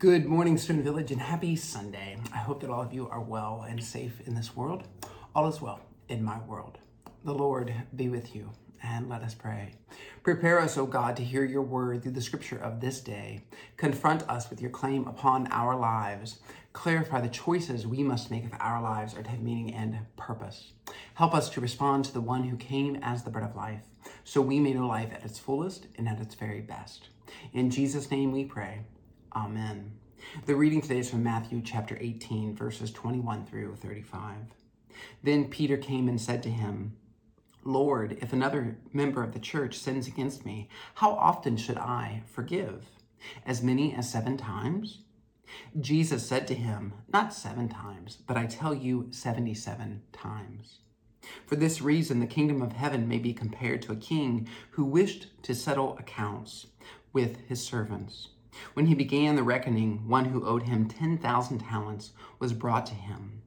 Good morning, Stone Village, and happy Sunday. I hope that all of you are well and safe in this world. All is well in my world. The Lord be with you, and let us pray. Prepare us, O God, to hear your word through the scripture of this day. Confront us with your claim upon our lives. Clarify the choices we must make if our lives are to have meaning and purpose. Help us to respond to the one who came as the bread of life, so we may know life at its fullest and at its very best. In Jesus' name we pray. Amen. The reading today is from Matthew chapter 18, verses 21 through 35. Then Peter came and said to him, Lord, if another member of the church sins against me, how often should I forgive? As many as seven times? Jesus said to him, Not seven times, but I tell you, 77 times. For this reason, the kingdom of heaven may be compared to a king who wished to settle accounts with his servants. When he began the reckoning, one who owed him 10,000 talents was brought to him.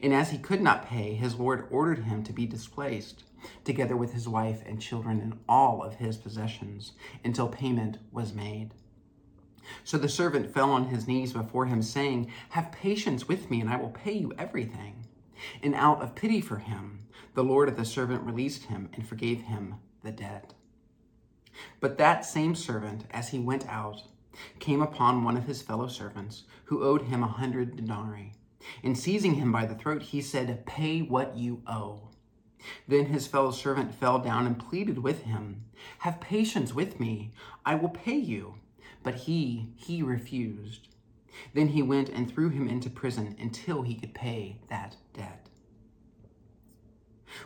And as he could not pay, his Lord ordered him to be displaced, together with his wife and children and all of his possessions, until payment was made. So the servant fell on his knees before him, saying, Have patience with me, and I will pay you everything. And out of pity for him, the Lord of the servant released him and forgave him the debt. But that same servant, as he went out, came upon one of his fellow servants who owed him a hundred denarii. And seizing him by the throat, he said, Pay what you owe. Then his fellow servant fell down and pleaded with him, Have patience with me, I will pay you. But he, he refused. Then he went and threw him into prison until he could pay that debt.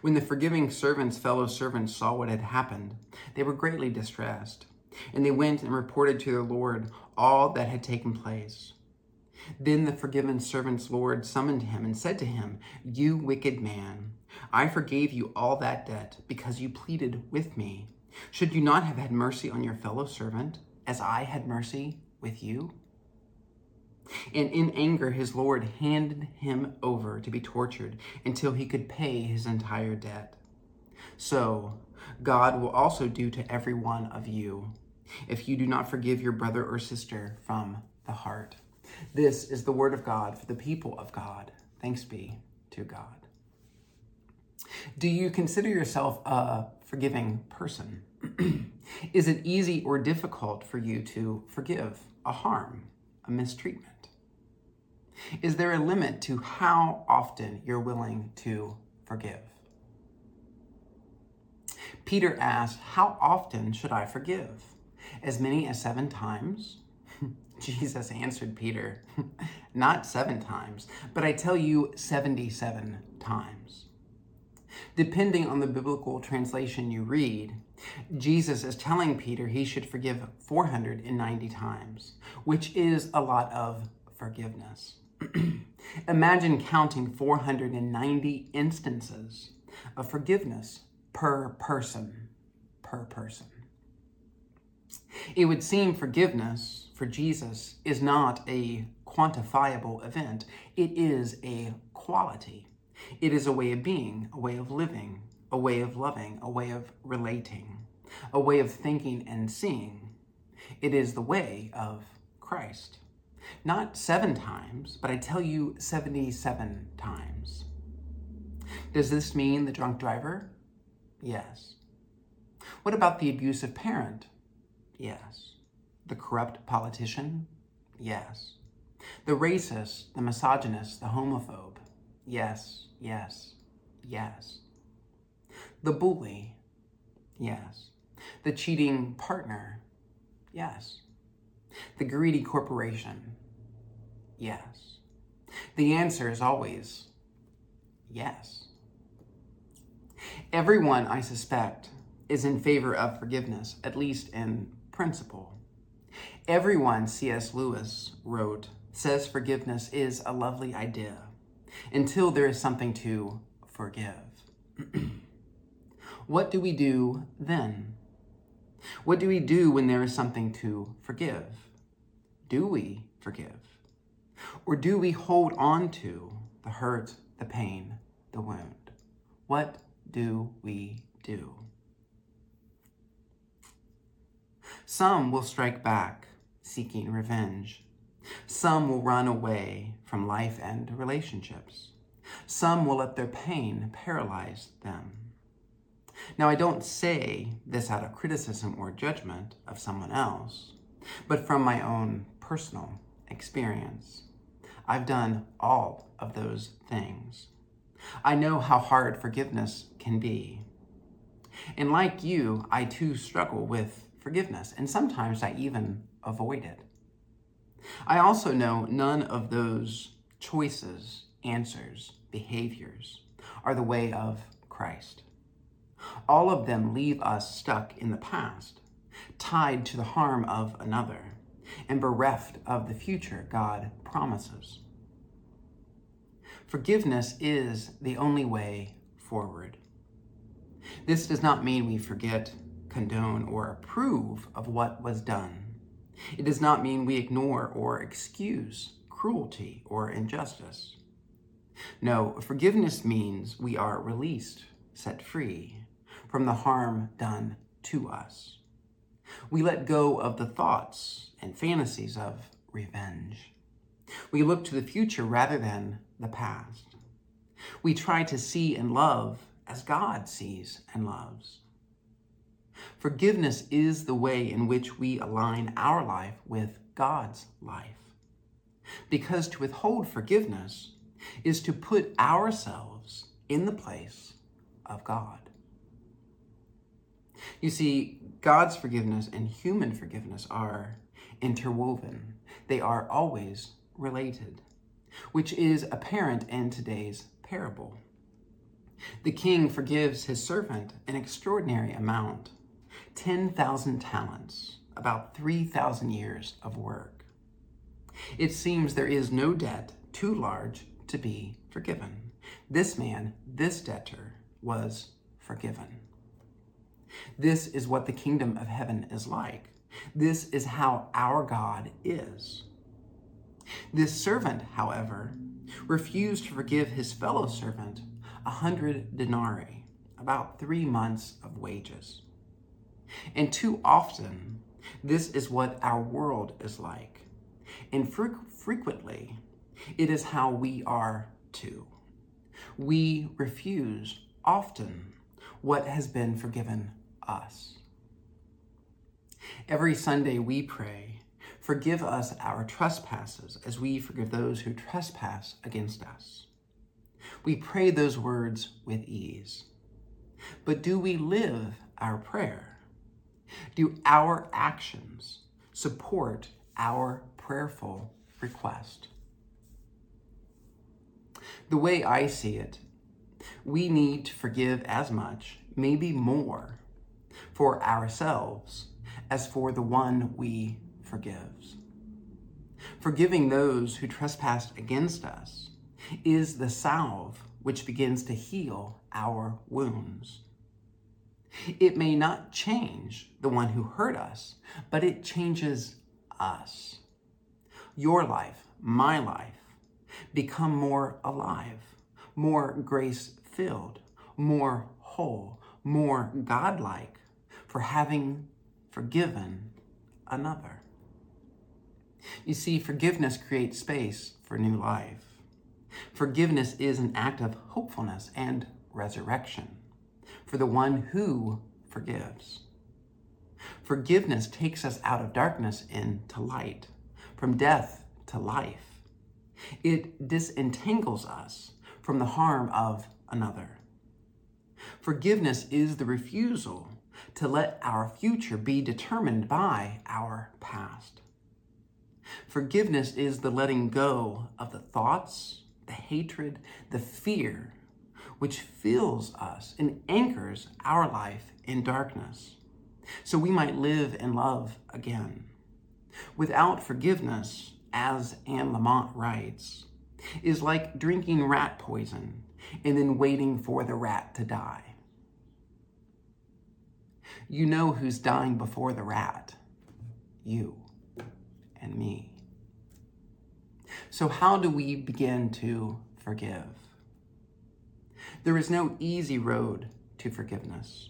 When the forgiving servant's fellow servants saw what had happened, they were greatly distressed. And they went and reported to their Lord all that had taken place. Then the forgiven servant's Lord summoned him and said to him, You wicked man, I forgave you all that debt because you pleaded with me. Should you not have had mercy on your fellow servant as I had mercy with you? And in anger, his Lord handed him over to be tortured until he could pay his entire debt. So, God will also do to every one of you if you do not forgive your brother or sister from the heart. This is the word of God for the people of God. Thanks be to God. Do you consider yourself a forgiving person? is it easy or difficult for you to forgive a harm, a mistreatment? Is there a limit to how often you're willing to forgive? Peter asked, How often should I forgive? As many as seven times? Jesus answered Peter, Not seven times, but I tell you 77 times. Depending on the biblical translation you read, Jesus is telling Peter he should forgive 490 times, which is a lot of forgiveness. Imagine counting 490 instances of forgiveness per person, per person. It would seem forgiveness for Jesus is not a quantifiable event, it is a quality. It is a way of being, a way of living, a way of loving, a way of relating, a way of thinking and seeing. It is the way of Christ. Not seven times, but I tell you 77 times. Does this mean the drunk driver? Yes. What about the abusive parent? Yes. The corrupt politician? Yes. The racist, the misogynist, the homophobe? Yes, yes, yes. The bully? Yes. The cheating partner? Yes. The greedy corporation? Yes. The answer is always yes. Everyone, I suspect, is in favor of forgiveness, at least in principle. Everyone, C.S. Lewis wrote, says forgiveness is a lovely idea until there is something to forgive. what do we do then? What do we do when there is something to forgive? Do we forgive? Or do we hold on to the hurt, the pain, the wound? What do we do? Some will strike back, seeking revenge. Some will run away from life and relationships. Some will let their pain paralyze them. Now, I don't say this out of criticism or judgment of someone else, but from my own personal experience. I've done all of those things. I know how hard forgiveness can be. And like you, I too struggle with forgiveness, and sometimes I even avoid it. I also know none of those choices, answers, behaviors are the way of Christ. All of them leave us stuck in the past, tied to the harm of another, and bereft of the future God promises. Forgiveness is the only way forward. This does not mean we forget, condone, or approve of what was done. It does not mean we ignore or excuse cruelty or injustice. No, forgiveness means we are released, set free from the harm done to us. We let go of the thoughts and fantasies of revenge. We look to the future rather than the past. We try to see and love as God sees and loves. Forgiveness is the way in which we align our life with God's life. Because to withhold forgiveness is to put ourselves in the place of God. You see, God's forgiveness and human forgiveness are interwoven, they are always related, which is apparent in today's parable. The king forgives his servant an extraordinary amount 10,000 talents, about 3,000 years of work. It seems there is no debt too large to be forgiven. This man, this debtor, was forgiven. This is what the kingdom of heaven is like. This is how our God is. This servant, however, refused to forgive his fellow servant a hundred denarii, about three months of wages. And too often, this is what our world is like. And fre- frequently, it is how we are too. We refuse often what has been forgiven us. Every Sunday we pray, Forgive us our trespasses as we forgive those who trespass against us. We pray those words with ease. But do we live our prayer? Do our actions support our prayerful request? The way I see it, we need to forgive as much, maybe more, for ourselves as for the one we forgives. Forgiving those who trespassed against us is the salve which begins to heal our wounds. It may not change the one who hurt us, but it changes us. Your life, my life, become more alive, more grace filled, more whole, more godlike for having forgiven another. You see, forgiveness creates space for new life. Forgiveness is an act of hopefulness and resurrection for the one who forgives. Forgiveness takes us out of darkness into light, from death to life. It disentangles us from the harm of another. Forgiveness is the refusal to let our future be determined by our past. Forgiveness is the letting go of the thoughts, the hatred, the fear, which fills us and anchors our life in darkness, so we might live and love again. Without forgiveness, as Anne Lamott writes, is like drinking rat poison and then waiting for the rat to die. You know who's dying before the rat you and me. So, how do we begin to forgive? There is no easy road to forgiveness.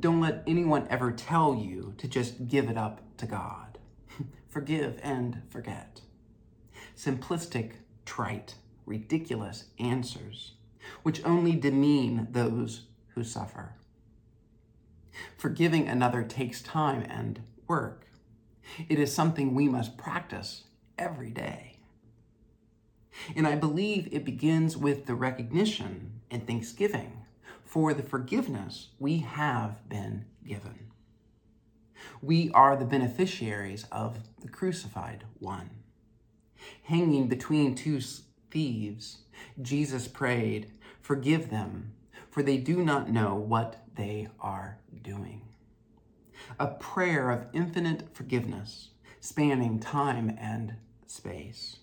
Don't let anyone ever tell you to just give it up to God. Forgive and forget. simplistic, trite, ridiculous answers, which only demean those who suffer. Forgiving another takes time and work. It is something we must practice every day. And I believe it begins with the recognition and thanksgiving for the forgiveness we have been given. We are the beneficiaries of the crucified one. Hanging between two thieves, Jesus prayed, Forgive them, for they do not know what they are doing. A prayer of infinite forgiveness, spanning time and space.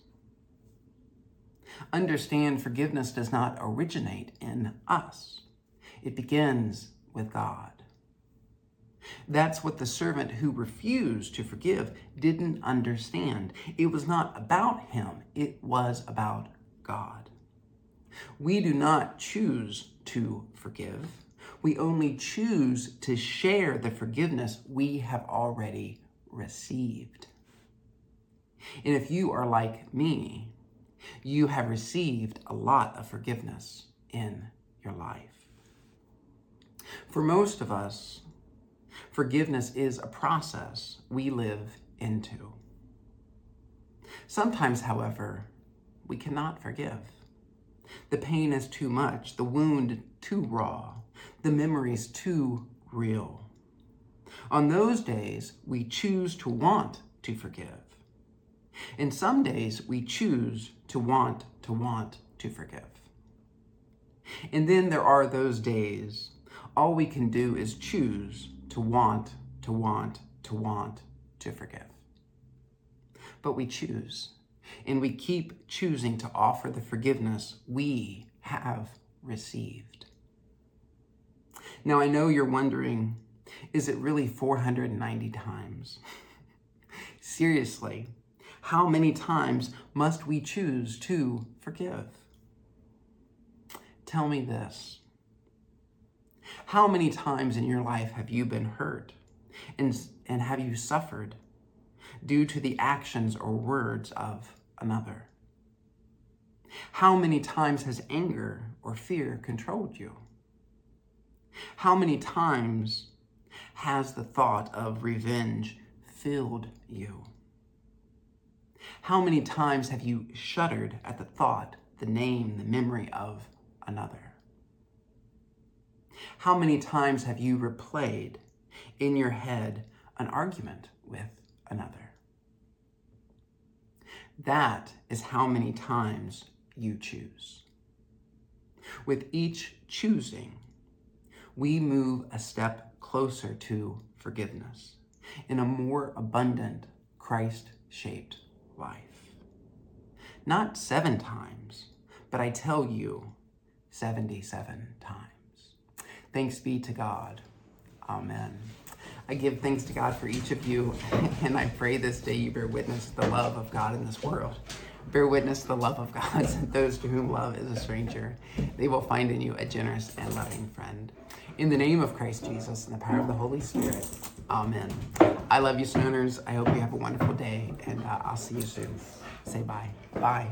Understand forgiveness does not originate in us, it begins with God. That's what the servant who refused to forgive didn't understand. It was not about him, it was about God. We do not choose to forgive. We only choose to share the forgiveness we have already received. And if you are like me, you have received a lot of forgiveness in your life. For most of us, Forgiveness is a process we live into. Sometimes, however, we cannot forgive. The pain is too much, the wound too raw, the memories too real. On those days, we choose to want to forgive. And some days, we choose to want to want to forgive. And then there are those days, all we can do is choose to want, to want, to want to forgive. But we choose, and we keep choosing to offer the forgiveness we have received. Now, I know you're wondering is it really 490 times? Seriously, how many times must we choose to forgive? Tell me this how many times in your life have you been hurt and, and have you suffered due to the actions or words of another? How many times has anger or fear controlled you? How many times has the thought of revenge filled you? How many times have you shuddered at the thought, the name, the memory of another? How many times have you replayed in your head an argument with another? That is how many times you choose. With each choosing, we move a step closer to forgiveness in a more abundant, Christ shaped life. Not seven times, but I tell you, 77 times. Thanks be to God. Amen. I give thanks to God for each of you, and I pray this day you bear witness to the love of God in this world. Bear witness to the love of God, those to whom love is a stranger. They will find in you a generous and loving friend. In the name of Christ Jesus and the power of the Holy Spirit, Amen. I love you, Stoners. I hope you have a wonderful day, and uh, I'll see you soon. Say bye. Bye.